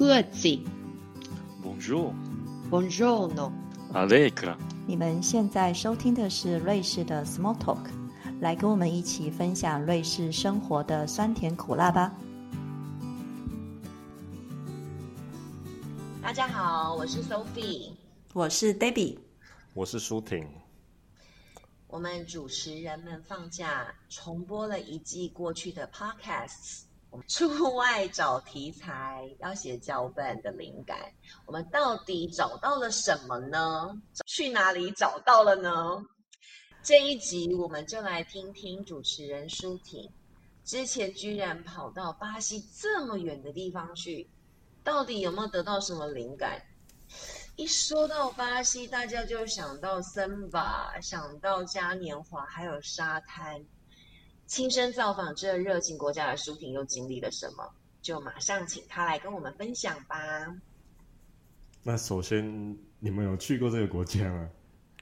各自。Bonjour, Buongiorno。Allegra。你们现在收听的是瑞士的 Small Talk，来跟我们一起分享瑞士生活的酸甜苦辣吧。大家好，我是 Sophie。我是 Debbie，我是舒婷。我们主持人们放假重播了一季过去的 Podcasts。我 们出外找题材，要写脚本的灵感，我们到底找到了什么呢？去哪里找到了呢？这一集我们就来听听主持人舒婷，之前居然跑到巴西这么远的地方去，到底有没有得到什么灵感？一说到巴西，大家就想到森巴，想到嘉年华，还有沙滩。亲身造访这热情国家的舒婷又经历了什么？就马上请她来跟我们分享吧。那首先，你们有去过这个国家吗？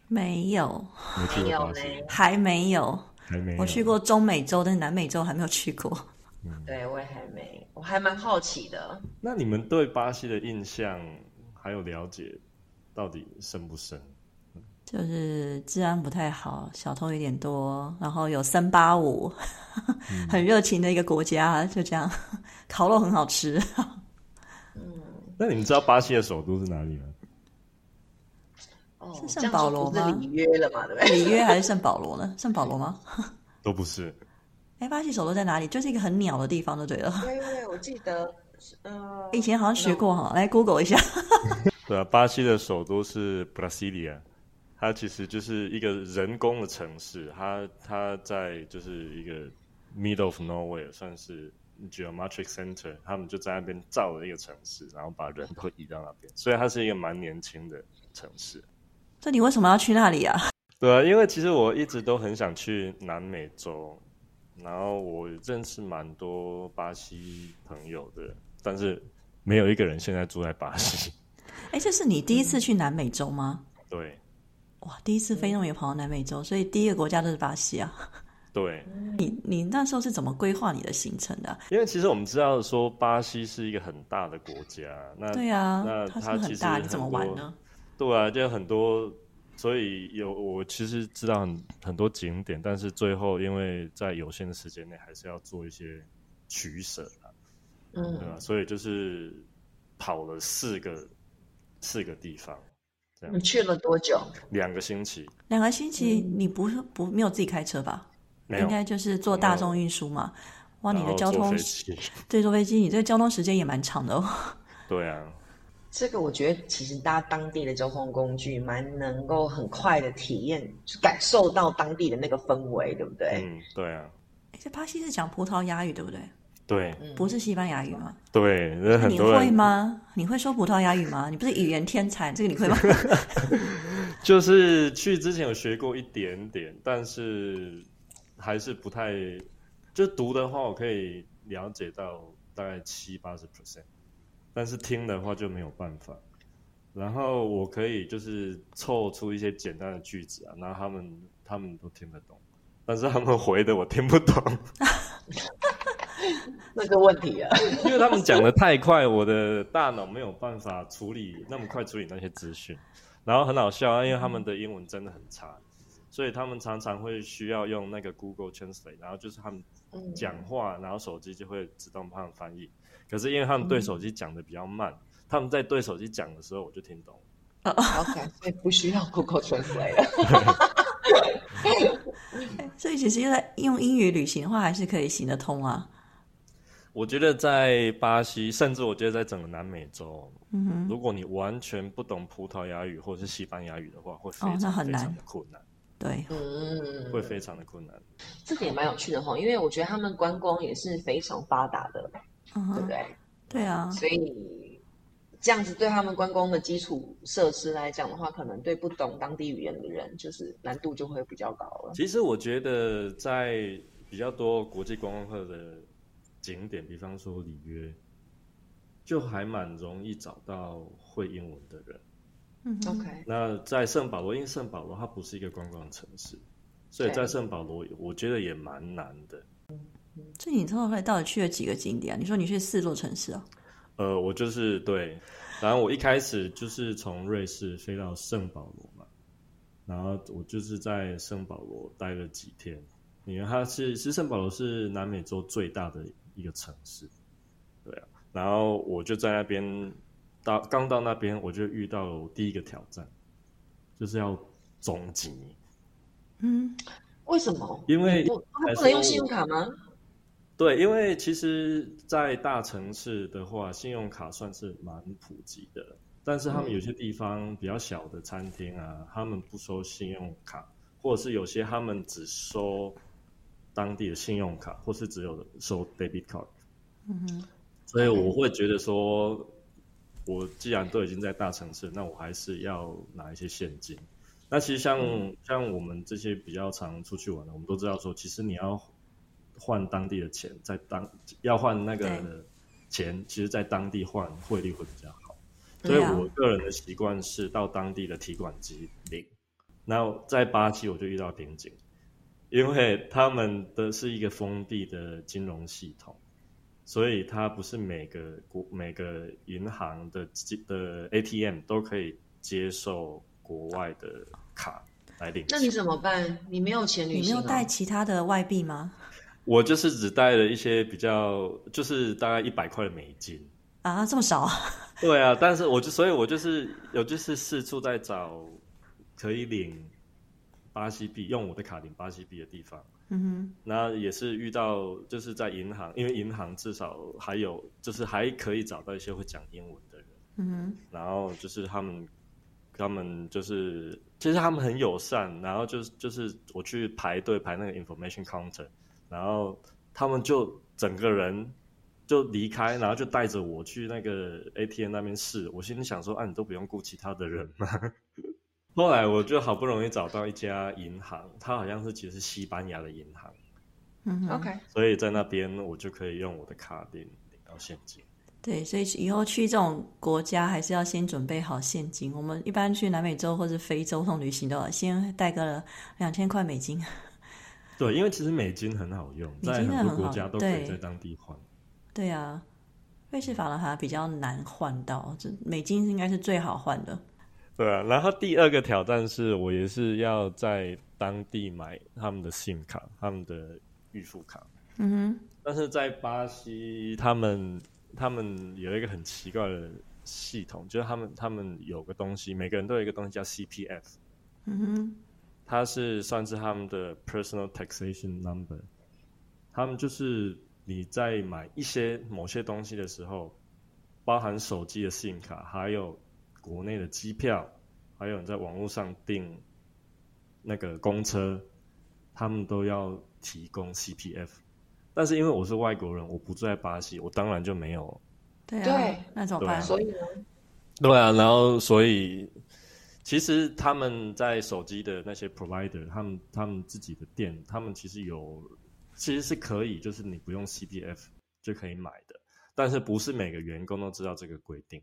没有，没去没有呢过巴西，，还没有。还没有。我去过中美洲，但是南美洲还没有去过。对我也还没，我还蛮好奇的。那你们对巴西的印象还有了解，到底深不深？就是治安不太好，小偷有点多，然后有三八五，很热情的一个国家，就这样。烤肉很好吃，那你们知道巴西的首都是哪里吗？哦，是圣保罗吗里约了嘛，对不对？里约还是圣保罗呢？圣保罗吗？都不是。哎，巴西首都在哪里？就是一个很鸟的地方，就对了。对对，我记得，呃，以前好像学过哈，来 Google 一下。对啊，巴西的首都是 Brasilia，它其实就是一个人工的城市，它它在就是一个 middle of nowhere，算是 geometric center，他们就在那边造了一个城市，然后把人都移到那边，所以它是一个蛮年轻的城市。那你为什么要去那里啊？对啊，因为其实我一直都很想去南美洲，然后我认识蛮多巴西朋友的，但是没有一个人现在住在巴西。哎，这是你第一次去南美洲吗？对哇，第一次飞那么远跑到南美洲，所以第一个国家就是巴西啊。对，你你那时候是怎么规划你的行程的啊、因为其实我们知道说巴西是一个很大的国家，那对啊那，它很大？你怎么玩呢？对啊，就很多，所以有我其实知道很很多景点，但是最后因为在有限的时间内，还是要做一些取舍啊，对嗯，吧？所以就是跑了四个四个地方，这样你去了多久？两个星期，两个星期，你不是不没有自己开车吧？没有应该就是坐大众运输嘛。哇，你的交通，对坐飞机，你这个交通时间也蛮长的哦。对啊，这个我觉得其实搭当地的交通工具蛮能够很快的体验、感受到当地的那个氛围，对不对？嗯，对啊，诶这巴西是讲葡萄牙语对不对？对不是西班牙语吗？对，那很你会吗？你会说葡萄牙语吗？你不是语言天才，这个你会吗？就是去之前有学过一点点，但是还是不太，就读的话我可以了解到大概七八十 percent，但是听的话就没有办法。然后我可以就是凑出一些简单的句子啊，然后他们他们都听得懂，但是他们回的我听不懂，那个问题啊，因为他们讲的太快，我的大脑没有办法处理那么快处理那些资讯。然后很好笑啊，因为他们的英文真的很差，所以他们常常会需要用那个 Google Translate，然后就是他们嗯讲话，然后手机就会自动帮他们翻译。可是因为他们对手机讲的比较慢，他们在对手机讲的时候我就听懂了。OK，所以不需要 Google Translate 了。所以其实在用英语旅行的话，还是可以行得通啊。我觉得在巴西，甚至我觉得在整个南美洲，嗯如果你完全不懂葡萄牙语或者是西班牙语的话，会非哦那常、非很难。常的困难，对，嗯，会非常的困难。这个也蛮有趣的哈，因为我觉得他们观光也是非常发达的，对不对？对啊，所以这样子对他们观光的基础设施来讲的话，可能对不懂当地语言的人，就是难度就会比较高了。其实我觉得在比较多国际观光客的景点，比方说里约，就还蛮容易找到会英文的人。嗯 OK，那在圣保罗，因为圣保罗它不是一个观光城市，所以在圣保罗我觉得也蛮难的。所以你后来到底去了几个景点啊？你说你去四座城市啊？呃，我就是对，然后我一开始就是从瑞士飞到圣保罗嘛，然后我就是在圣保罗待了几天，因为它是其实圣保罗是南美洲最大的一个城市，对啊，然后我就在那边到刚到那边，我就遇到了我第一个挑战，就是要总集，嗯，为什么？因为我他不能用信用卡吗？对，因为其实，在大城市的话，信用卡算是蛮普及的，但是他们有些地方比较小的餐厅啊，他们不收信用卡，或者是有些他们只收当地的信用卡，或是只有收 debit card。嗯哼，所以我会觉得说，我既然都已经在大城市，那我还是要拿一些现金。那其实像、像我们这些比较常出去玩的，我们都知道说，其实你要换当地的钱，在当要换那个对钱，其实在当地换汇率会比较好。所以我个人的习惯是到当地的提款机领。那在巴西我就遇到瓶颈，因为他们的是一个封闭的金融系统，所以它不是每个国每个银行的机的 ATM 都可以接受国外的卡来领。那你怎么办？你没有钱旅行、哦？你没有带其他的外币吗？我就是只带了一些比较，就是大概一百块的美金。啊，这么少？对啊，但是我就所以，我就是有就是四处在找可以领巴西币，用我的卡领巴西币的地方。嗯哼那也是遇到就是在银行，因为银行至少还有就是还可以找到一些会讲英文的人，嗯哼，然后就是他们他们就是其实他们很友善，然后就是就是我去排队排那个 information counter，然后他们就整个人就离开，然后就带着我去那个 ATM 那边试。我心里想说，啊，你都不用顾其他的人吗？后来我就好不容易找到一家银行，它好像是其实是西班牙的银行，嗯哼 OK，所以在那边我就可以用我的卡领领到现金。对，所以以后去这种国家还是要先准备好现金。我们一般去南美洲或者非洲这种旅行都要先带个两千块美金。对，因为其实美金很好用，在很多国家都可以在当地换。对啊，瑞士法郎还比较难换到，这美金应该是最好换的。对啊，然后第二个挑战是我也是要在当地买他们的 SIM 卡，他们的预付卡。嗯哼，但是在巴西，他们他们有一个很奇怪的系统，就是他们他们有个东西，每个人都有一个东西叫 CPF，嗯哼，它是算是他们的 personal taxation number。他们就是你在买一些某些东西的时候，包含手机的 SIM 卡，还有国内的机票，还有你在网络上订那个公车，他们都要提供 CPF。但是因为我是外国人，我不住在巴西，我当然就没有。对啊，那怎么办？所以呢，对啊，然后所以其实他们在手机的那些 provider，他们他们自己的店，他们其实有其实是可以，就是你不用 CPF 就可以买的，但是不是每个员工都知道这个规定，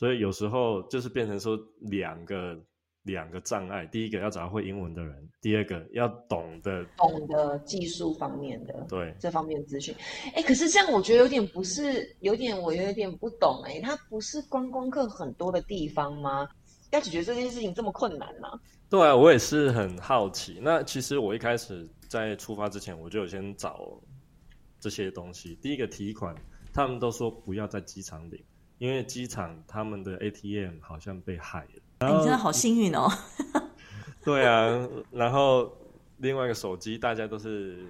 所以有时候就是变成说两个两个障碍，第一个要找到会英文的人，第二个要懂得懂得技术方面的对这方面资讯。哎，可是这样我觉得有点不是，有点我有点不懂哎，它不是观光客很多的地方吗？要解决这件事情这么困难吗？对啊，我也是很好奇。那其实我一开始在出发之前，我就有先找这些东西。第一个提款，他们都说不要在机场领，因为机场他们的 ATM 好像被害了。哎你真的好幸运哦。对啊，然后另外一个手机，大家都是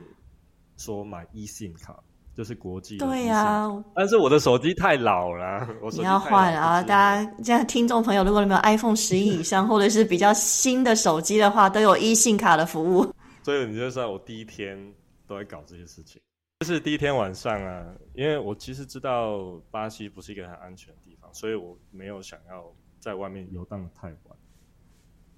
说买 eSIM 卡，就是国际的对呀、但是我的手机太老了，我你要换啊！大家现在，听众朋友，如果你们有 iPhone 十一以上，或者是比较新的手机的话，都有 e 信卡的服务。所以你就知道我第一天都在搞这些事情。就是第一天晚上啊，因为我其实知道巴西不是一个很安全的地方，所以我没有想要在外面游荡的太晚。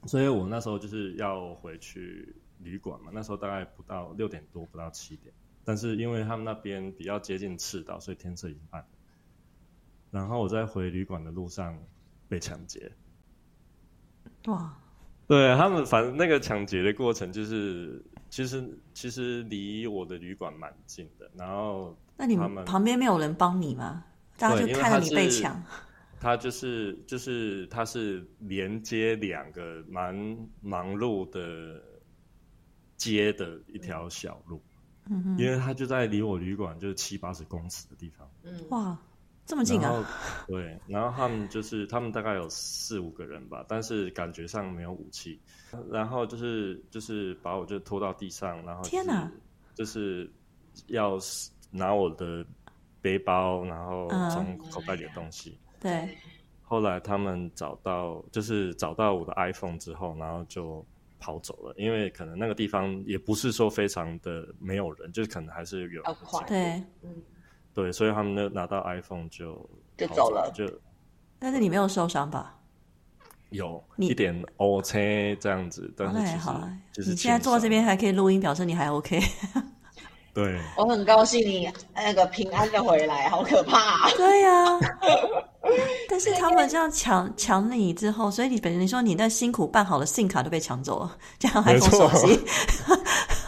所以我那时候就是要回去旅馆嘛，那时候大概不到六点多，不到七点。但是因为他们那边比较接近赤道，所以天色已经暗了。然后我在回旅馆的路上被抢劫。哇，对他们，反正那个抢劫的过程就是，其实其实离我的旅馆蛮近的，然后那你们旁边没有人帮你吗？大家就看着你被抢。它就是就是它是连接两个蛮忙碌的街的一条小路，嗯哼，因为它就在离我旅馆就是七八十公尺的地方。嗯，哇，这么近然后啊！对，然后他们就是他们大概有四五个人吧，但是感觉上没有武器，然后就是就是把我就拖到地上，然后、就是、天哪就是要拿我的背包，然后嗯。从口袋里的东西。对，后来他们找到，就是找到我的 iPhone 之后，然后就跑走了，因为可能那个地方也不是说非常的没有人，就是可能还是有人对，嗯，对，所以他们那拿到 iPhone 就跑就走了了，就但是你没有受伤吧？有你一点 O 车这样子，但哦是其实你现在坐在这边还可以录音，表示你还 OK。对。我很高兴你那个平安的回来，好可怕、啊。对呀、但是他们这样抢抢你之后，所以你本身你说你那辛苦办好的 SIM 卡都被抢走了，这样没 iPhone 手机，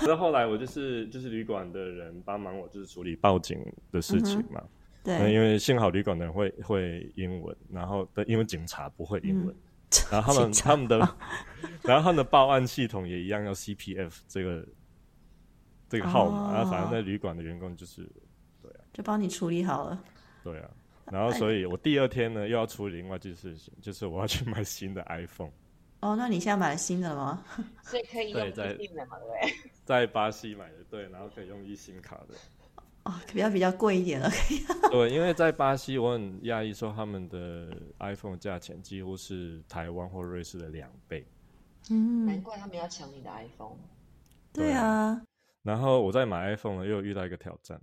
那后来我就是就是旅馆的人帮忙我就是处理报警的事情嘛，那、对，因为幸好旅馆的人会会英文，然后的因为警察不会英文，嗯。然后他们 他们的，然后他们的报案系统也一样要 CPF 这个这个号码，哦然后反正那旅馆的员工就是对啊就帮你处理好了。对啊，然后所以我第二天呢又要处理另外一件事情，就是我要去买新的 iPhone，哦，那你现在买了新的了吗？所以可以用对在定的嘛，对不对？在巴西买的，对，然后可以用 eSIM 卡的。哦，比较比较贵一点了。对，因为在巴西，我很讶异，说他们的 iPhone 价钱几乎是台湾或瑞士的两倍。嗯，难怪他们要抢你的 iPhone。对啊，然后我在买 iPhone 呢，又遇到一个挑战，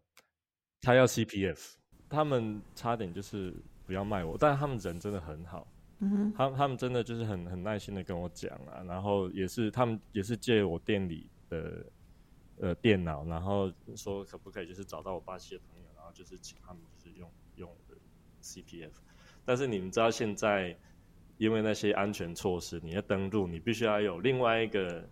他要 CPF，他们差点就是不要卖我，但他们人真的很好，嗯哼，他他们真的就是很很耐心的跟我讲啊，然后也是他们也是借我店里的呃电脑，然后说可不可以就是找到我巴西的朋友，然后就是请他们就是用用我的 CPF，但是你们知道现在因为那些安全措施，你要登录，你必须要有另外一个。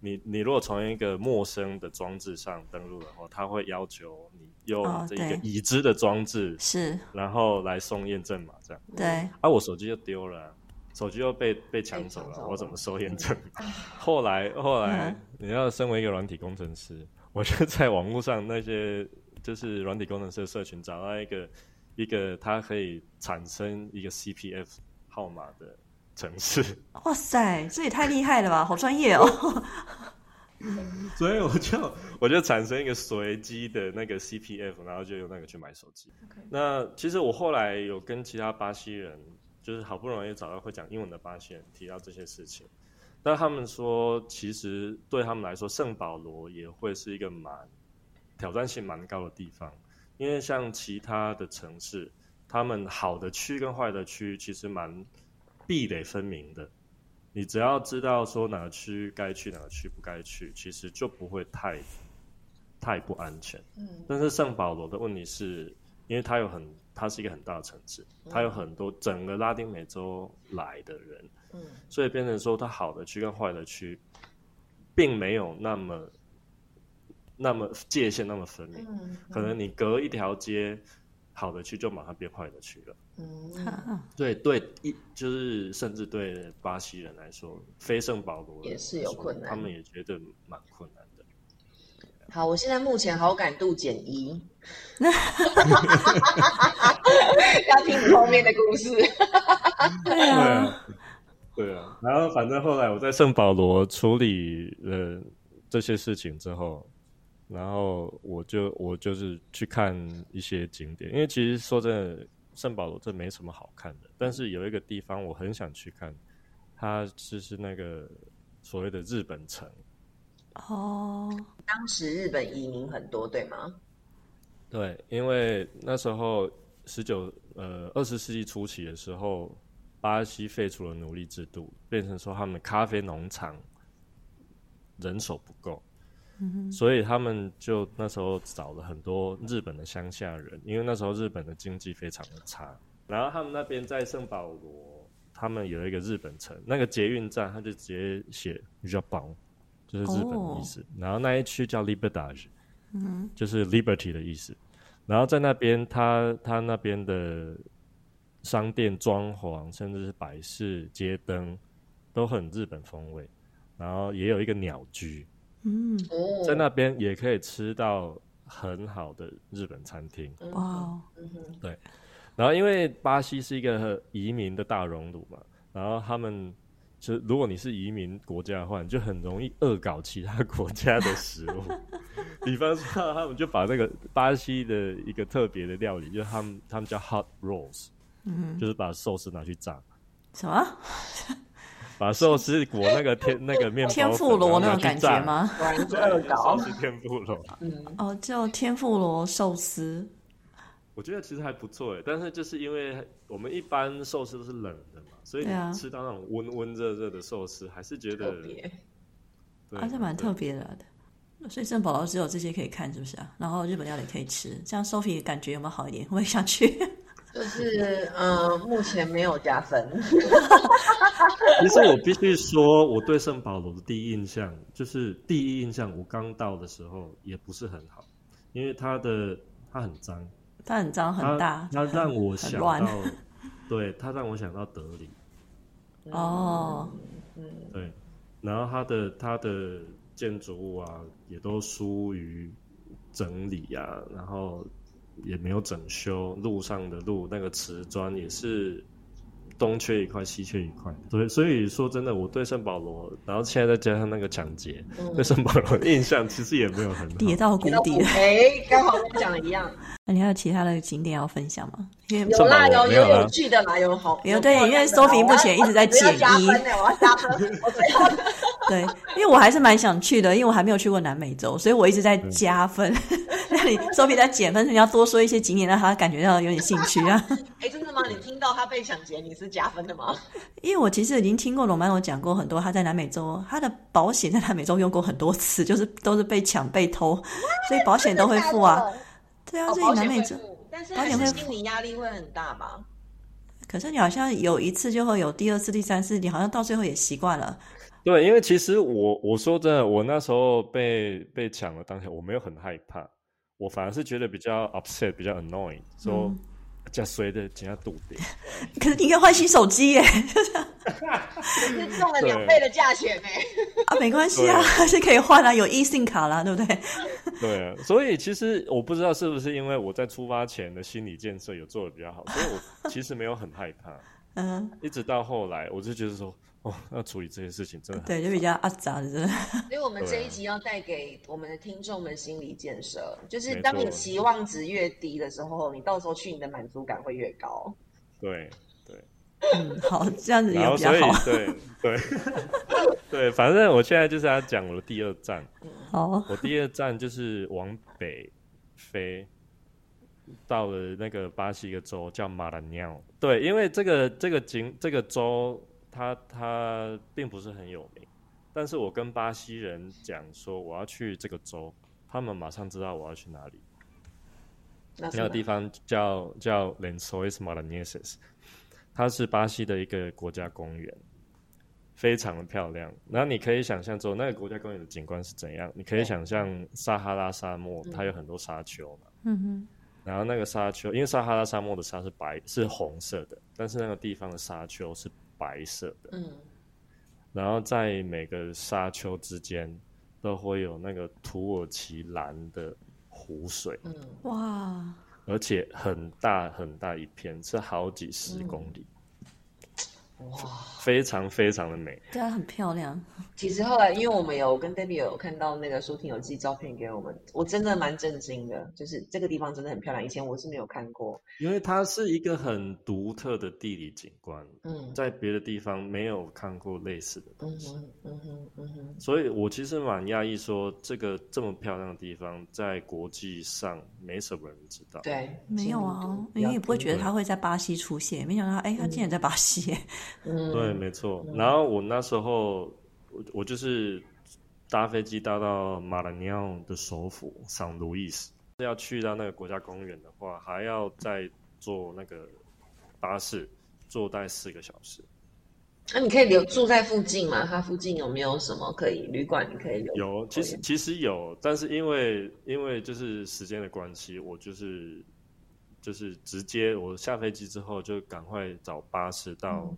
你你如果从一个陌生的装置上登录的话，他会要求你用哦这个已知的装置，是，然后来送验证码这样。对，啊，我手机就丢了啊、手机又被被抢走了，走了。我怎么收验证？后来后来嗯，你要身为一个软体工程师，我就在网络上那些就是软体工程师的社群找到一个一个它可以产生一个 CPF 号码的程式，哇塞，这也太厉害了吧，好专业哦。所以我就我就产生一个随机的那个 CPF，然后就用那个去买手机。那其实我后来有跟其他巴西人，就是好不容易找到会讲英文的巴西人提到这些事情，但他们说，其实对他们来说，圣保罗也会是一个蛮挑战性蛮高的地方，因为像其他的城市，他们好的区跟坏的区其实蛮壁垒分明的。你只要知道说哪个区该去，哪个区不该去，其实就不会太太不安全。嗯但是圣保罗的问题是，因为它有很，它是一个很大的城市，它有很多整个拉丁美洲来的人，嗯所以变成说它好的区跟坏的区，并没有那么那么界限那么分明。嗯，可能你隔一条街，好的区就马上变坏的区了。嗯对对，一就是甚至对巴西人来说，非圣保罗也是有困难他们也觉得蛮困难的。好，我现在目前好感度减一，要听你后面的故事。对啊，对啊。然后反正后来我在圣保罗处理了这些事情之后，然后我就我就是去看一些景点，因为其实说真的，圣保罗这没什么好看的，但是有一个地方我很想去看，它就是那个所谓的日本城。哦，当时日本移民很多，对吗？对，因为那时候十九呃二十世纪初期的时候，巴西废除了奴隶制度，变成说他们咖啡农场人手不够，所以他们就那时候找了很多日本的乡下人，因为那时候日本的经济非常的差，然后他们那边在圣保罗，他们有一个日本城，那个捷运站他就直接写 Japon，就是日本的意思，然后那一区叫 Liberdade。就是 liberty 的意思。然后在那边，他他那边的商店装潢，甚至是摆饰、街灯，都很日本风味。然后也有一个鸟居，嗯，哦，在那边也可以吃到很好的日本餐厅。嗯哇哦，嗯哼，然后因为巴西是一个移民的大熔炉嘛，然后他们就如果你是移民国家的话，你就很容易恶搞其他国家的食物。比方说，他们就把那个巴西的一个特别的料理，就是他们他们叫 hot rolls，嗯，就是把寿司拿去炸，什么把寿司裹那个天那个面包天妇粉罗那种？感觉吗？果然是恶搞寿，司天妇罗，嗯，哦，叫天妇罗寿司，我觉得其实还不错哎，但是就是因为我们一般寿司都是冷的嘛，所以吃到那种温温热热的寿司，还是觉得特别，对啊，这蛮特别的的。所以圣保罗只有这些可以看，是不是啊？然后日本料理可以吃，这样 Sophie 感觉有没有好一点？我也想去。就是呃，目前没有加分，其实我必须说，我对圣保罗的第一印象就是第一印象，我刚到的时候也不是很好，因为它的它很脏，它很脏很大，它让我想到，对，它让我想到德里，哦，嗯，对，然后它的它的建筑物啊，也都疏于整理啊，然后也没有整修，路上的路那个瓷砖也是东缺一块西缺一块，所以，所以说真的，我对圣保罗，然后现在再加上那个抢劫，嗯对圣保罗的印象其实也没有很好。跌到谷底了。哎，刚好跟我讲的一样，那你还有其他的景点要分享吗？因为有有没有趣的啦，有好，有对因为 Sophie 目前一直在减一我要加分呢，我要加分，我最后对，因为我还是蛮想去的，因为我还没有去过南美洲，所以我一直在加分。那你 Sophie 在减分，你要多说一些景点，让他感觉到有点兴趣啊。哎，真的吗？你听到他被抢劫，你是加分的吗？因为我其实已经听过罗曼罗讲过很多，他在南美洲，他的保险在南美洲用过很多次，就是都是被抢被偷，所以保险都会付啊。对啊，哦，所以南美洲，但是还保险会是心理压力会很大吧？可是你好像有一次就会有第二次、第三次，你好像到最后也习惯了。对，因为其实我我说真的，我那时候被被抢了当下，我没有很害怕，我反而是觉得比较 upset，比较 annoying，说嗯加衰的加肚子。可是你可以换新手机耶，是中了两倍的价钱呢。啊，没关系啊，还 是可以换啊，有 eSIM 卡啦，对不对？对啊，所以其实我不知道是不是因为我在出发前的心理建设有做的比较好，所以我其实没有很害怕。嗯，一直到后来，我就觉得说，哦，要处理这些事情真的很对，就比较阿杂的，真的。所以，我们这一集要带给我们的听众们心理建设，就是当你期望值越低的时候，你到时候去你的满足感会越高。对对。嗯，好，这样子也比较好。对对对，反正我现在就是要讲我的第二站。好，我第二站就是往北飞，到了那个巴西一个州叫马兰鸟。对，因为这个这个景这个州它它并不是很有名，但是我跟巴西人讲说我要去这个州，他们马上知道我要去哪里。那那个地方叫叫 Lençóis Maranhenses，它是巴西的一个国家公园，非常的漂亮。然后你可以想象之后，那个国家公园的景观是怎样？你可以想象撒哈拉沙漠，它有很多沙丘嘛。嗯哼，然后那个沙丘，因为撒哈拉沙漠的沙是白是红色的，但是那个地方的沙丘是白色的。嗯，然后在每个沙丘之间都会有那个土耳其蓝的湖水。嗯哇，而且很大很大一片，是好几十公里，哇！非常非常的美。对啊，很漂亮。其实后来，因为我们有跟 Debbie 有看到那个舒婷有寄照片给我们，我真的蛮震惊的，就是这个地方真的很漂亮，以前我是没有看过。因为它是一个很独特的地理景观，嗯在别的地方没有看过类似的嗯东西，哼嗯哼嗯哼，所以我其实蛮讶异，说这个这么漂亮的地方，在国际上没什么人知道。对，没有啊因为也不会觉得对他会在巴西出现，没想到，哎，它竟然在巴西耶。嗯，对，没错。然后我那时候，我我就是搭飞机搭到马兰尼奥的首府桑路易斯，要去到那个国家公园的话，还要再坐那个巴士，坐大概四个小时。那你可以留住在附近吗？它附近有没有什么可以旅馆？你可以留？有，其实其实有，但是因为因为就是时间的关系，我就是就是直接我下飞机之后就赶快找巴士到、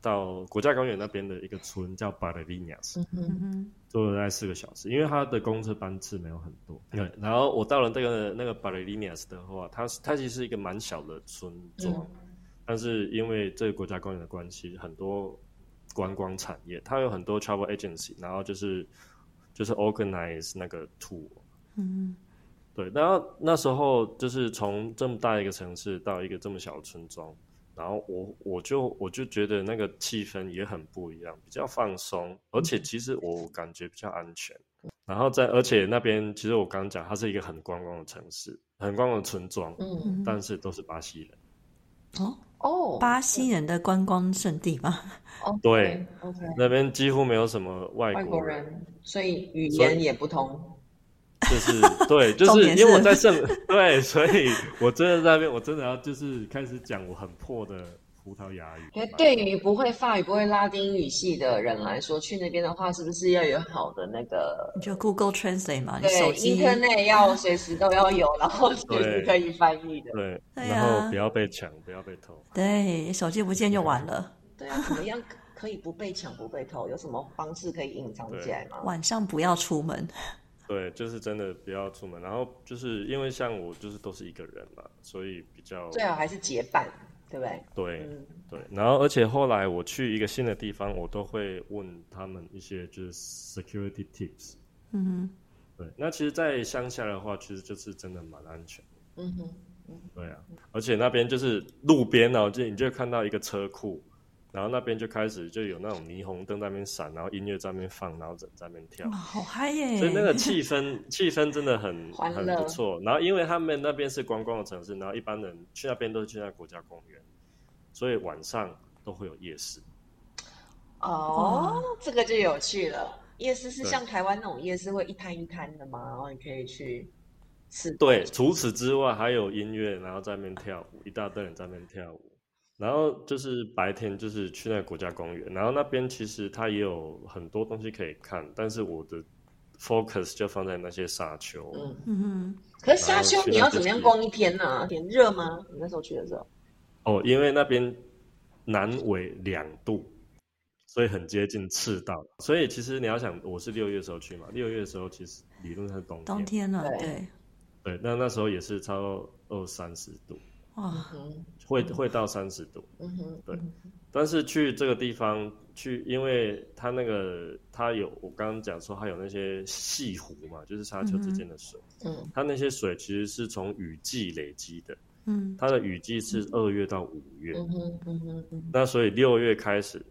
到国家公园那边的一个村叫巴雷利尼亚斯，嗯哼，嗯哼，坐了大概四个小时，因为它的公车班次没有很多。对，然后我到了那个那个巴雷利尼亚斯的话，它它其实是一个蛮小的村庄。嗯但是因为这个国家公园的关系，很多观光产业，它有很多 travel agency，然后就是就是 organize 那个 tour。嗯对，然后那时候就是从这么大一个城市到一个这么小的村庄，然后我我就我就觉得那个气氛也很不一样，比较放松，而且其实我感觉比较安全。然后在而且那边其实我刚刚讲，它是一个很观光的城市，很观光的村庄，嗯，嗯，但是都是巴西人。哦，哦，巴西人的观光圣地吗？哦对，OK，那边几乎没有什么外外国人，国人，所以语言也不通。就是对，就是因为我在圣对，所以我真的在那边，我真的要就是开始讲我很破的葡萄牙语。因为对于不会法语、不会拉丁语系的人来说，去那边的话，是不是要有好的那个你就 Google Translate 嘛，你手对机 Internet 要随时都要有，然后随时可以翻译的。对，对然后啊不要被抢，不要被偷。对，手机不见就完了。对啊，怎么样可以不被抢、不被偷？有什么方式可以隐藏起来吗？晚上不要出门。对，就是真的不要出门。然后就是因为像我就是都是一个人嘛，所以比较最好还是结伴，对不对？对嗯，对。然后而且后来我去一个新的地方，我都会问他们一些就是 security tips。嗯哼对，那其实，在乡下的话，其实就是真的蛮安全。嗯哼，对啊，而且那边就是路边哦，就你就看到一个车库，然后那边就开始就有那种霓虹灯在那边闪，然后音乐在那边放，然后人在那边跳好嗨耶！所以那个气氛气氛真的很很不错。然后因为他们那边是观光的城市，然后一般人去那边都是去那国家公园，所以晚上都会有夜市。哦，这个就有趣了。夜市是像台湾那种夜市会一摊一摊的吗？然后你可以去吃。对，除此之外还有音乐，然后在那边跳舞，一大堆人在那边跳舞。然后就是白天就是去那个国家公园，然后那边其实它也有很多东西可以看，但是我的 focus 就放在那些沙丘。嗯，嗯哼，可是沙丘你要怎么样逛一天呢？很热吗？你那时候去的时候？哦，因为那边南纬两度，所以很接近赤道。所以其实你要想，我是六月的时候去嘛，六月的时时候其实理论上是冬天，冬天了，对对，对，那那时候也是超过二三十度，哇，嗯会会到三十度。嗯哼，对但是去这个地方去，因为它那个它有我刚刚讲说它有那些细湖嘛，就是沙丘之间的水，嗯它那些水其实是从雨季累积的，嗯。它的雨季是二月到五月，嗯哼嗯哼嗯那所以六月开始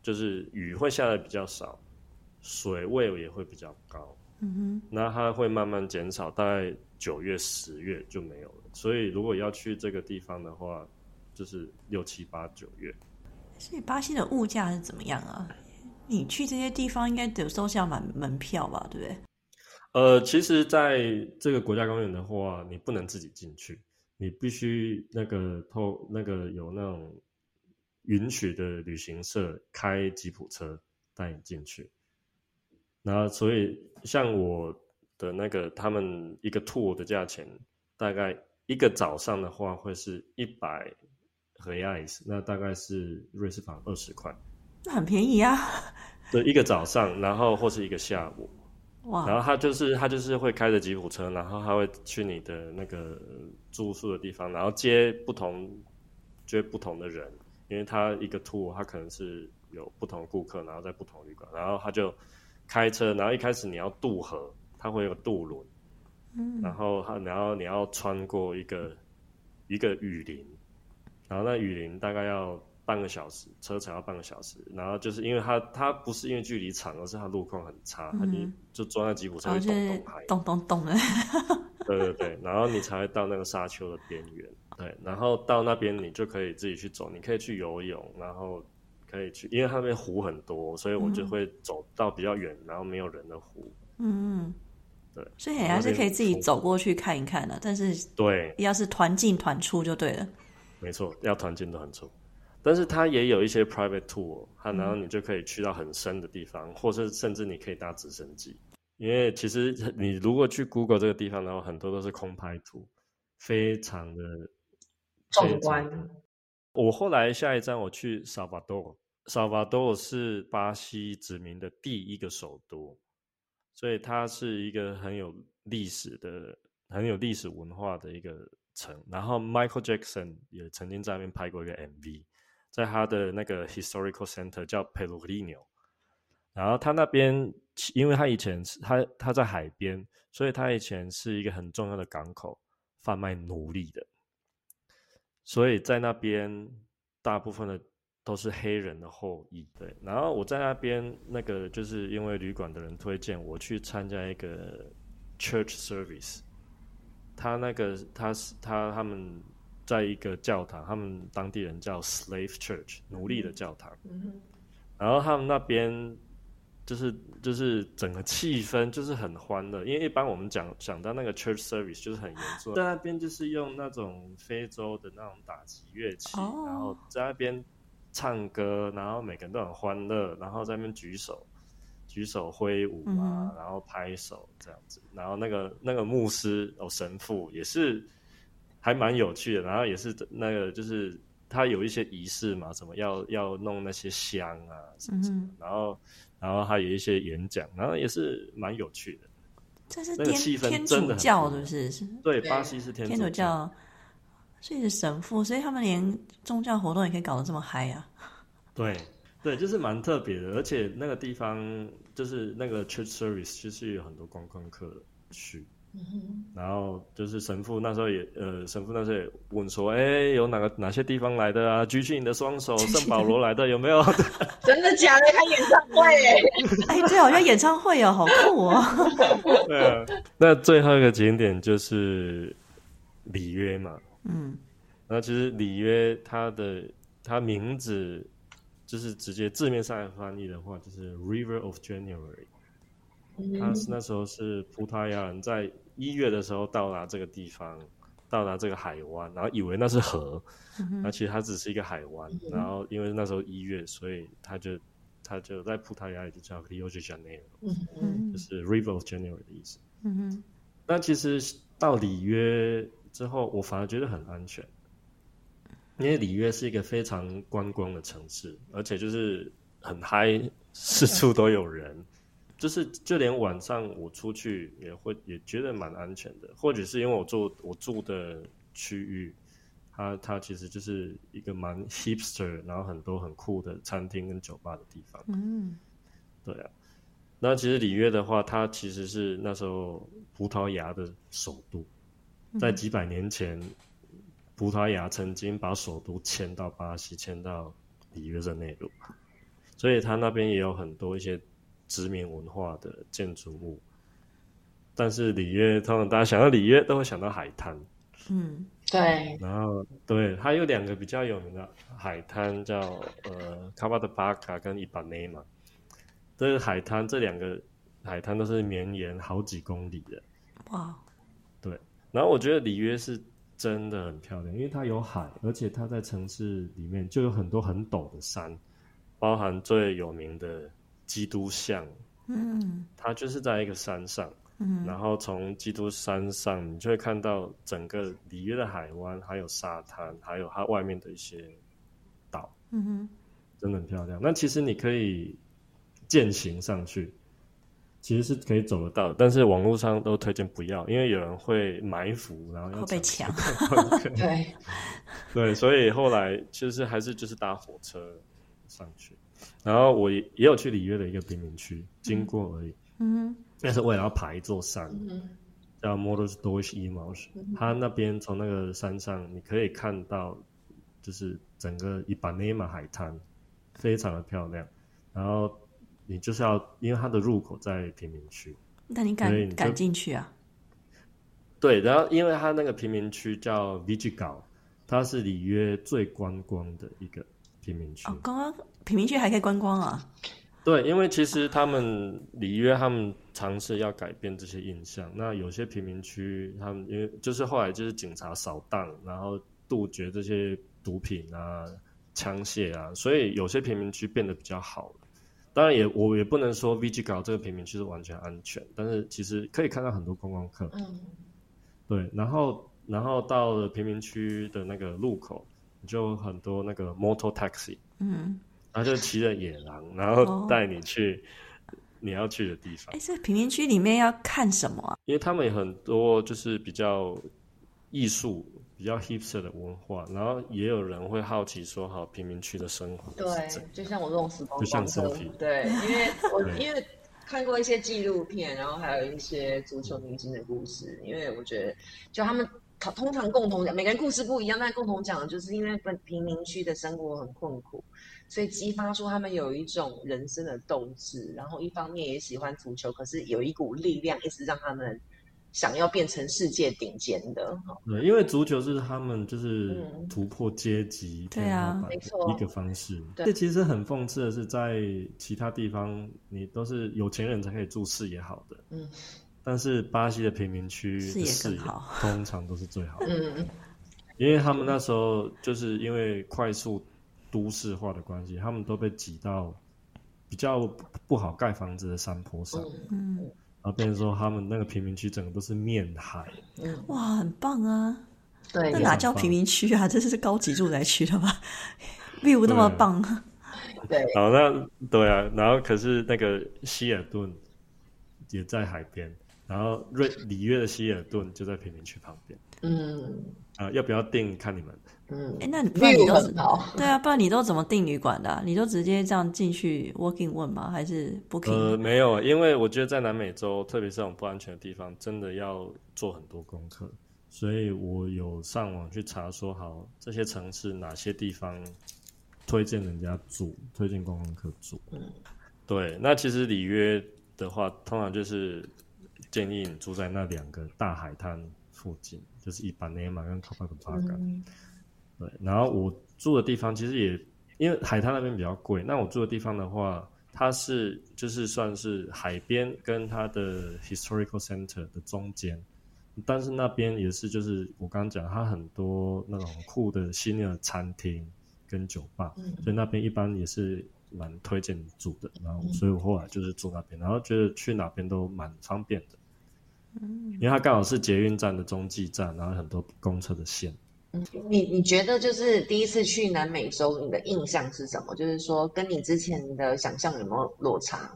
就是雨会下的比较少，水位也会比较高，嗯哼。那它会慢慢减少，大概九月、十月就没有了。所以如果要去这个地方的话，就是六七八九月。所以巴西的物价是怎么样啊？你去这些地方应该有时候是要买门票吧，对不对？呃，其实在这个国家公园的话，你不能自己进去，你必须那个透那个有那种允许的旅行社开吉普车带你进去。然后，所以像我的那个他们一个 tour 的价钱，大概一个早上的话会是一百和亚斯，那大概是瑞士法二十块，那很便宜啊，对，一个早上，然后或是一个下午。哇。然，后他就是他就是会开着吉普车，然后他会去你的那个住宿的地方，然后接不同接不同的人，因为他一个 tour 他可能是有不同顾客，然后在不同旅馆，然后他就开车，然后一开始你要渡河，他会有渡轮，嗯。然后它然后你要穿过一个一个雨林，然后那雨林大概要半个小时，车程要半个小时，然后就是因为它它不是因为距离长，而是它路况很差，它你嗯就装在吉普车会就是咚咚拍，咚咚咚。的，对对对，然后你才会到那个沙丘的边缘，对，然后到那边你就可以自己去走，你可以去游泳，然后可以去，因为它那边湖很多，所以我就会走到比较远，然后没有人的湖，嗯嗯，对，所以还是可以自己走过去看一看的，但是对，要是团进团出就对了。没错，要团进都很错。但是它也有一些 private tour，它然后你就可以去到很深的地方，或者甚至你可以搭直升机。因为其实你如果去 Google 这个地方，然后很多都是空拍图，非常的壮观。我后来下一站我去萨瓦多，萨瓦多是巴西殖民的第一个首都，所以它是一个很有历史的、很有历史文化的一个城。然后 Michael Jackson 也曾经在那边拍过一个 MV，在他的那个 historical center 叫 p e l u g r i n o 然后他那边。因为他以前是他他在海边，所以他以前是一个很重要的港口，贩卖奴隶的。所以在那边大部分的都是黑人的后裔。对，然后我在那边那个就是因为旅馆的人推荐我去参加一个 church service，他那个他是他他们在一个教堂，他们当地人叫 slave church 奴隶的教堂。嗯然后他们那边。就是就是整个气氛就是很欢乐，因为一般我们讲讲到那个 church service 就是很严肃，在那边就是用那种非洲的那种打击乐器，然后在那边唱歌，然后每个人都很欢乐，然后在那边举手举手挥舞啊，然后拍手这样子，然后那个那个牧师哦神父也是还蛮有趣的，然后也是那个就是他有一些仪式嘛，什么要要弄那些香啊什么，然后。然后还有一些演讲，然后也是蛮有趣的。这是天天主教，是不是？是。对，巴西是天主教，所以是神父，所以他们连宗教活动也可以搞得这么嗨啊！对，对，就是蛮特别的。而且那个地方就是那个 church service，其实有很多观光客去。然后就是神父那时候也呃，神父那时候也问说，哎，有哪个哪些地方来的啊？举起你的双手，圣保罗来的有没有？真的假的？开演唱会？哎，对，好像演唱会哦，好酷哦。对啊，那最后一个景点就是里约嘛。嗯，那其实里约它的它名字就是直接字面上来翻译的话，就是 River of January。他是那时候是葡萄牙人在。一月的时候到达这个地方，到达这个海湾，然后以为那是河，那其实它只是一个海湾。然后因为那时候一月，所以他就他就在葡萄牙里就叫 Rio de Janeiro，就是 River of January 的意思。嗯哼。那其实到里约之后，我反而觉得很安全，因为里约是一个非常观光的城市，而且就是很嗨，四处都有人。就是就连晚上我出去也会也觉得蛮安全的，或者是因为我住我住的区域，它它其实就是一个蛮 hipster，然后很多很酷的餐厅跟酒吧的地方。嗯，对啊。那其实里约的话，它其实是那时候葡萄牙的首都，在几百年前，葡萄牙曾经把首都迁到巴西，迁到里约热内卢，所以它那边也有很多一些。殖民文化的建筑物，但是里约，通常大家想到里约都会想到海滩。嗯，对。然后，对，它有两个比较有名的海滩，叫呃卡巴德巴卡跟伊巴内嘛。这个海滩，这两个海滩都是绵延好几公里的。哇。对。然后我觉得里约是真的很漂亮，因为它有海，而且它在城市里面就有很多很陡的山，包含最有名的。基督像，嗯，它就是在一个山上，嗯，然后从基督山上，你就会看到整个里约的海湾，还有沙滩，还有它外面的一些岛，嗯哼，真的很漂亮。那其实你可以践行上去，其实是可以走得到，但是网络上都推荐不要，因为有人会埋伏，然后要被抢，对，对，所以后来其实还是就是搭火车上去。然后我也也有去里约的一个贫民区经过而已，嗯，但是我也要爬一座山，叫 Models d o s h i m o s 它那边从那个山上你可以看到，就是整个伊巴内马海滩，非常的漂亮。然后你就是要，因为它的入口在贫民区，那你敢敢进去啊？对，然后因为它那个贫民区叫 Vigigal，它是里约最观光的一个。贫民区哦，刚刚贫民区还可以观光啊？对，因为其实他们里约他们尝试要改变这些印象。那有些贫民区，他们因为就是后来就是警察扫荡，然后杜绝这些毒品啊、枪械啊，所以有些贫民区变得比较好了。当然也我也不能说 VG 搞这个贫民区是完全安全，但是其实可以看到很多观光客。嗯对，然后然后到了贫民区的那个路口，就有很多那个 motor taxi，嗯，然后就骑着野狼，然哦后带你去你要去的地方哎，。这贫民区里面要看什么啊？因为他们有很多就是比较艺术、比较 hipster 的文化，然后也有人会好奇说，好贫民区的生活对，就像我这种死光就像光客对，因为我因为看过一些纪录片，然后还有一些足球明星的故事，因为我觉得就他们通通常共同讲，每个人故事不一样，但共同讲的就是因为本贫民区的生活很困苦，所以激发出他们有一种人生的斗志，然后一方面也喜欢足球，可是有一股力量一直让他们想要变成世界顶尖的。对，因为足球是他们就是嗯。突破阶级对啊。天花板没错一个方式。对。这其实很讽刺的是，在其他地方你都是有钱人才可以住视野好的，嗯。但是巴西的贫民区视野好通常都是最好的，嗯。因为他们那时候就是因为快速都市化的关系，他们都被挤到比较不不好盖房子的山坡上，嗯。嗯，然后变成说他们那个贫民区整个都是面海。嗯，哇，很棒啊！对，那哪叫贫民区啊？这是高级住宅区了吧？view 那么棒，对，好，那对啊，然后可是那个希尔顿也在海边，然后瑞里约的希尔顿就在贫民区旁边。嗯啊、要不要订看你们？嗯哎，那你不然你都很好。对啊，不然你都怎么订旅馆的啊、你都直接这样进去 walking 问吗？还是 booking？、呃，没有，因为我觉得在南美洲，特别是这种不安全的地方，真的要做很多功课。所以我有上网去查，说好这些城市哪些地方推荐人家住，推荐观光客住。嗯，对。那其实里约的话，通常就是建议你住在那两个大海滩附近，就是伊巴内马跟卡巴格巴干。嗯对，然后我住的地方其实也因为海滩那边比较贵，那我住的地方的话，它是就是算是海边跟它的 historical center 的中间，但是那边也是就是我刚刚讲，它很多那种酷的新的餐厅跟酒吧，嗯所以那边一般也是蛮推荐你住的。然后嗯所以我后来就是住那边，然后觉得去哪边都蛮方便的，嗯因为它刚好是捷运站的中继站，然后很多公车的线。你你觉得就是第一次去南美洲，你的印象是什么？就是说跟你之前的想象有没有落差？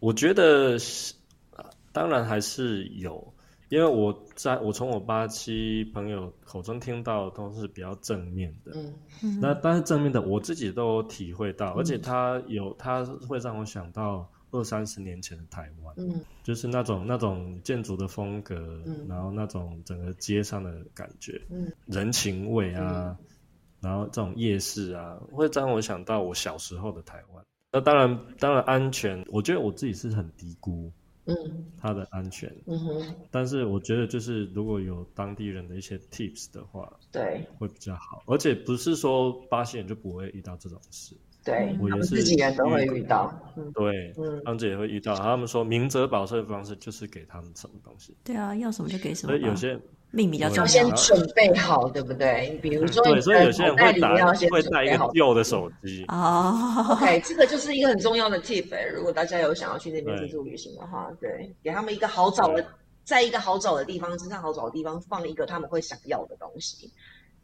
我觉得是，呃当然还是有，因为我在我从我八七朋友口中听到都是比较正面的，嗯嗯那但是正面的我自己都有体会到，嗯而且它有它会让我想到二三十年前的台湾，嗯。就是那种那种建筑的风格，嗯。然后那种整个街上的感觉，嗯。人情味啊，然后这种夜市啊，会让我想到我小时候的台湾。那当然，当然安全，我觉得我自己是很低估嗯。它的安全，嗯哼，但是我觉得就是如果有当地人的一些 tips 的话，对。会比较好。而且不是说巴西人就不会遇到这种事，对，他们我也是自己人都会遇到。嗯对，嗯他们自己也会遇到。他们说明哲保身的方式就是给他们什么东西，对啊，要什么就给什么。所以有些命比较重对要先要。准备好，对不对？比如说对，所以有些人会口袋里面要打先准会带一个旧的手机，哦，OK，这个就是一个很重要的 tip 哎、如果大家有想要去那边自助旅行的话，对，给他们一个好找的，在一个好找的地方，真正好找的地方放一个他们会想要的东西，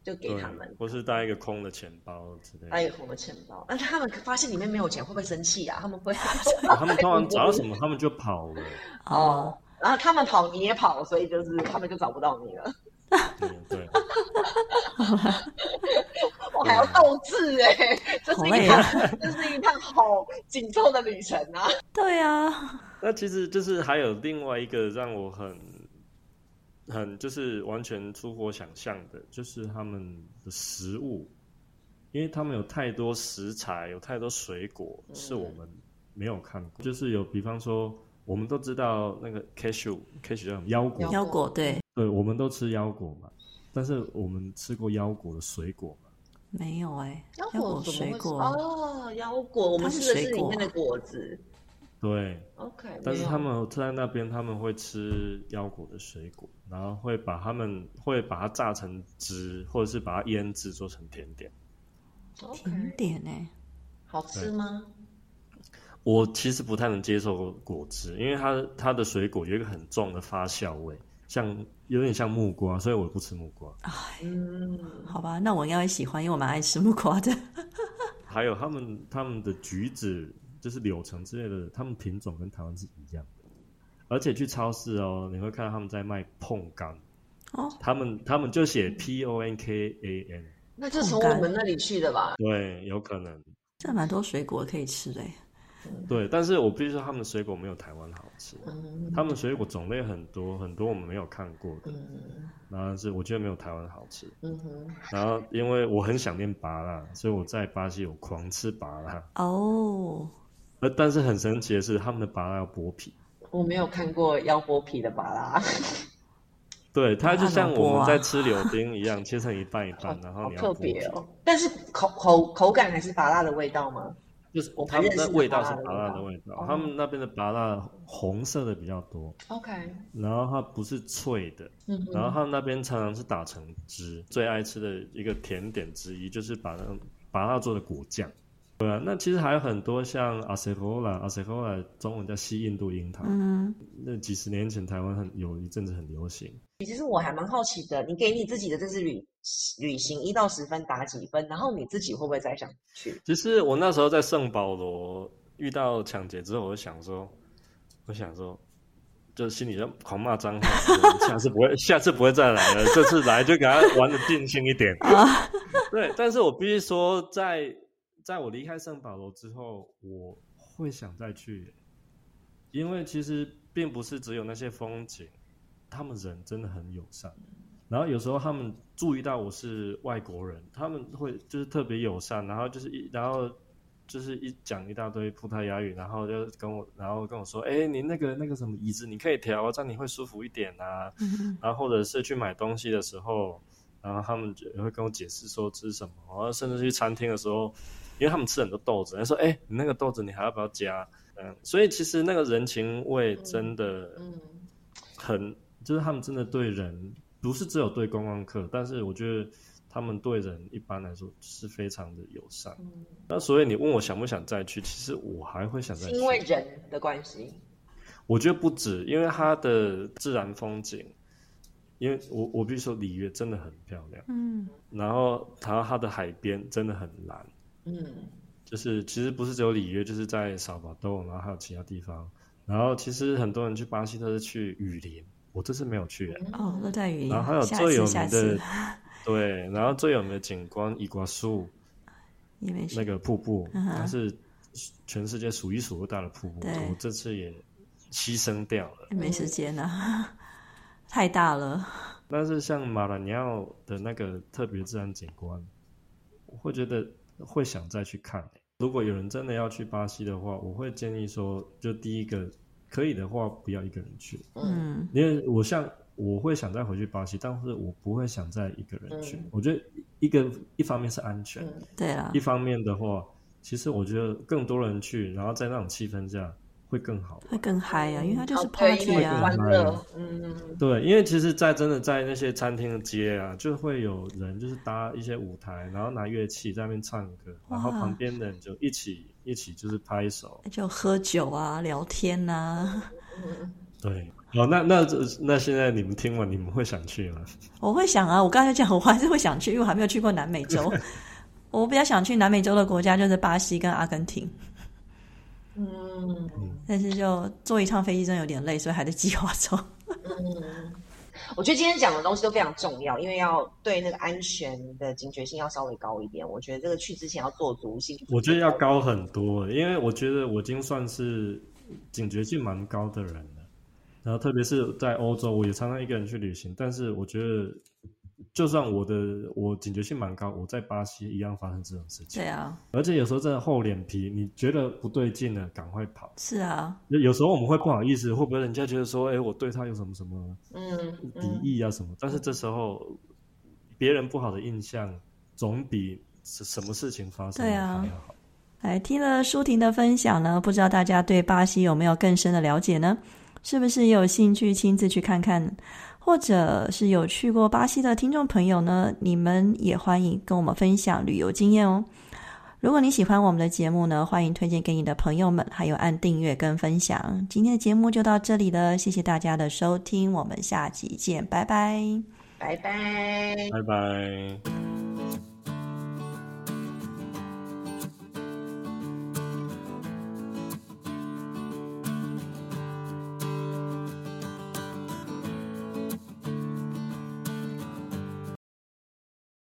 就给他们。或是带一个空的钱包之类的。带一个空的钱包，那他们发现里面没有钱，会不会生气啊？他们会啊 他们通常找到什么，他们就跑了。哦，然后他们跑你也跑，所以就是他们就找不到你了。嗯，对，我还要斗志哎，这是一趟，这是一趟好紧凑的旅程啊。对啊，那其实就是还有另外一个让我很很就是完全出乎我想象的，就是他们的食物，因为他们有太多食材，有太多水果是我们没有看过，就是有比方说。我们都知道那个 cashew，cashew 叫什么腰果，腰腰果对，对，我们都吃腰果嘛。但是我们吃过腰果的水果吗？没有哎，腰腰果水果哦，腰果，我们是吃的是水果里面的果子。对，OK，但是他们在那边他们会吃腰果的水果，然后会把它们会把它榨成汁，或者是把它腌制做成甜点。甜点哎，好吃吗？我其实不太能接受果汁，因为它它的水果有一个很重的发酵味，像有点像木瓜，所以我不吃木瓜。嗯，好吧，那我应该会喜欢，因为我蛮爱吃木瓜的。还有他们他们的橘子，就是柳橙之类的，他们品种跟台湾是一样的。而且去超市哦，你会看到他们在卖碰柑，哦，他们他们就写 P O N K A N，那就从我们那里去的吧？对，有可能。这蛮多水果可以吃的哎。对，但是我必须说，他们的水果没有台湾好吃。嗯他们水果种类很多，很多我们没有看过的，嗯然后是我觉得没有台湾好吃。嗯哼，然后因为我很想念芭辣，所以我在巴西有狂吃芭辣。哦，呃，但是很神奇的是，他们的芭辣要剥皮。我没有看过要剥皮的巴拉，对，它就像我们在吃柳丁一样，切成一半一半，然后好你要剥特别。哦。但是口口口感还是巴拉的味道吗？就是我他们的味道是拔辣的味道他们那边的拔辣红色的比较多，OK，然后它不是脆的，嗯，然后他们那边常常是打成汁，最爱吃的一个甜点之一就是把那把它做的果酱。对啊，那其实还有很多像阿塞罗拉，阿塞罗拉中文叫西印度樱桃，嗯，那几十年前台湾很有一阵子很流行。其实我还蛮好奇的，你给你自己的这次旅旅行一到十分打几分？然后你自己会不会再想去？其实我那时候在圣保罗遇到抢劫之后，我就想说，我想说，就心里就狂骂脏话，下次不会，下次不会再来了。这次来就给他玩的尽兴一点。对，但是我必须说，在在我离开圣保罗之后，我会想再去，因为其实并不是只有那些风景，他们人真的很友善。然后有时候他们注意到我是外国人，他们会就是特别友善，然后就是一然后就是一讲一大堆葡萄牙语，然后就跟我然后跟我说，哎，你那个那个什么椅子你可以调，这样你会舒服一点啊。嗯然后或者是去买东西的时候，然后他们也会跟我解释说这是什么，然后甚至去餐厅的时候，因为他们吃很多豆子，他说，哎，你那个豆子你还要不要加？嗯，所以其实那个人情味真的嗯很，就是他们真的对人不是只有对观光客，但是我觉得他们对人一般来说是非常的友善。嗯，那所以你问我想不想再去，其实我还会想再去。因为人的关系。我觉得不止，因为它的自然风景，因为我我必须说里约真的很漂亮，嗯，然后然后它的海边真的很蓝，嗯就是其实不是只有里约，就是在萨巴多，然后还有其他地方。然后其实很多人去巴西都是去雨林，我这次没有去、欸。哦，热带雨林，然后还有最有名的，对，然后最有名的景观伊瓜苏你没去那个瀑布，嗯它是全世界数一数二大的瀑布，我这次也牺牲掉了。没时间了，太大了。但是像马拉尼奥的那个特别自然景观，我会觉得会想再去看、欸如果有人真的要去巴西的话，我会建议说，就第一个可以的话，不要一个人去，嗯。因为我像我会想再回去巴西，但是我不会想再一个人去。嗯。我觉得一个一方面是安全，嗯。对啊。一，方面的话，其实我觉得更多人去，然后在那种气氛下会更好玩。会更嗨啊，因为它就是 party 为啊欢。乐，嗯对，因为其实，在真的在那些餐厅的街啊，就会有人就是搭一些舞台，然后拿乐器在那边唱歌，然后旁边的人就一起一起就是拍手。就喝酒啊，聊天呐、嗯，对，好，那那那现在你们听完，你们会想去吗？我会想啊，我刚才讲，我还是会想去，因为我还没有去过南美洲。我比较想去南美洲的国家就是巴西跟阿根廷，嗯但是就坐一趟飞机真的有点累，所以还在计划中。嗯，我觉得今天讲的东西都非常重要，因为要对那个安全的警觉性要稍微高一点。我觉得这个去之前要做足心，我觉得要高很多，因为我觉得我已经算是警觉性蛮高的人了。然后特别是在欧洲，我也常常一个人去旅行，但是我觉得，就算我的我警觉性蛮高，我在巴西一样发生这种事情对。啊，而且有时候真的厚脸皮，你觉得不对劲了，赶快跑。是啊，有有时候我们会不好意思，会不会人家觉得说，哎，我对他有什么什么嗯敌嗯意啊什么？但是这时候别人不好的印象，总比什什么事情发生对啊还要好。来听了舒婷的分享呢，不知道大家对巴西有没有更深的了解呢？是不是也有兴趣亲自去看看？或或者是有去过巴西的听众朋友呢，你们也欢迎跟我们分享旅游经验哦。如果你喜欢我们的节目呢，欢迎推荐给你的朋友们，还有按订阅跟分享。今天的节目就到这里了，谢谢大家的收听，我们下集见，拜拜，拜拜，拜拜。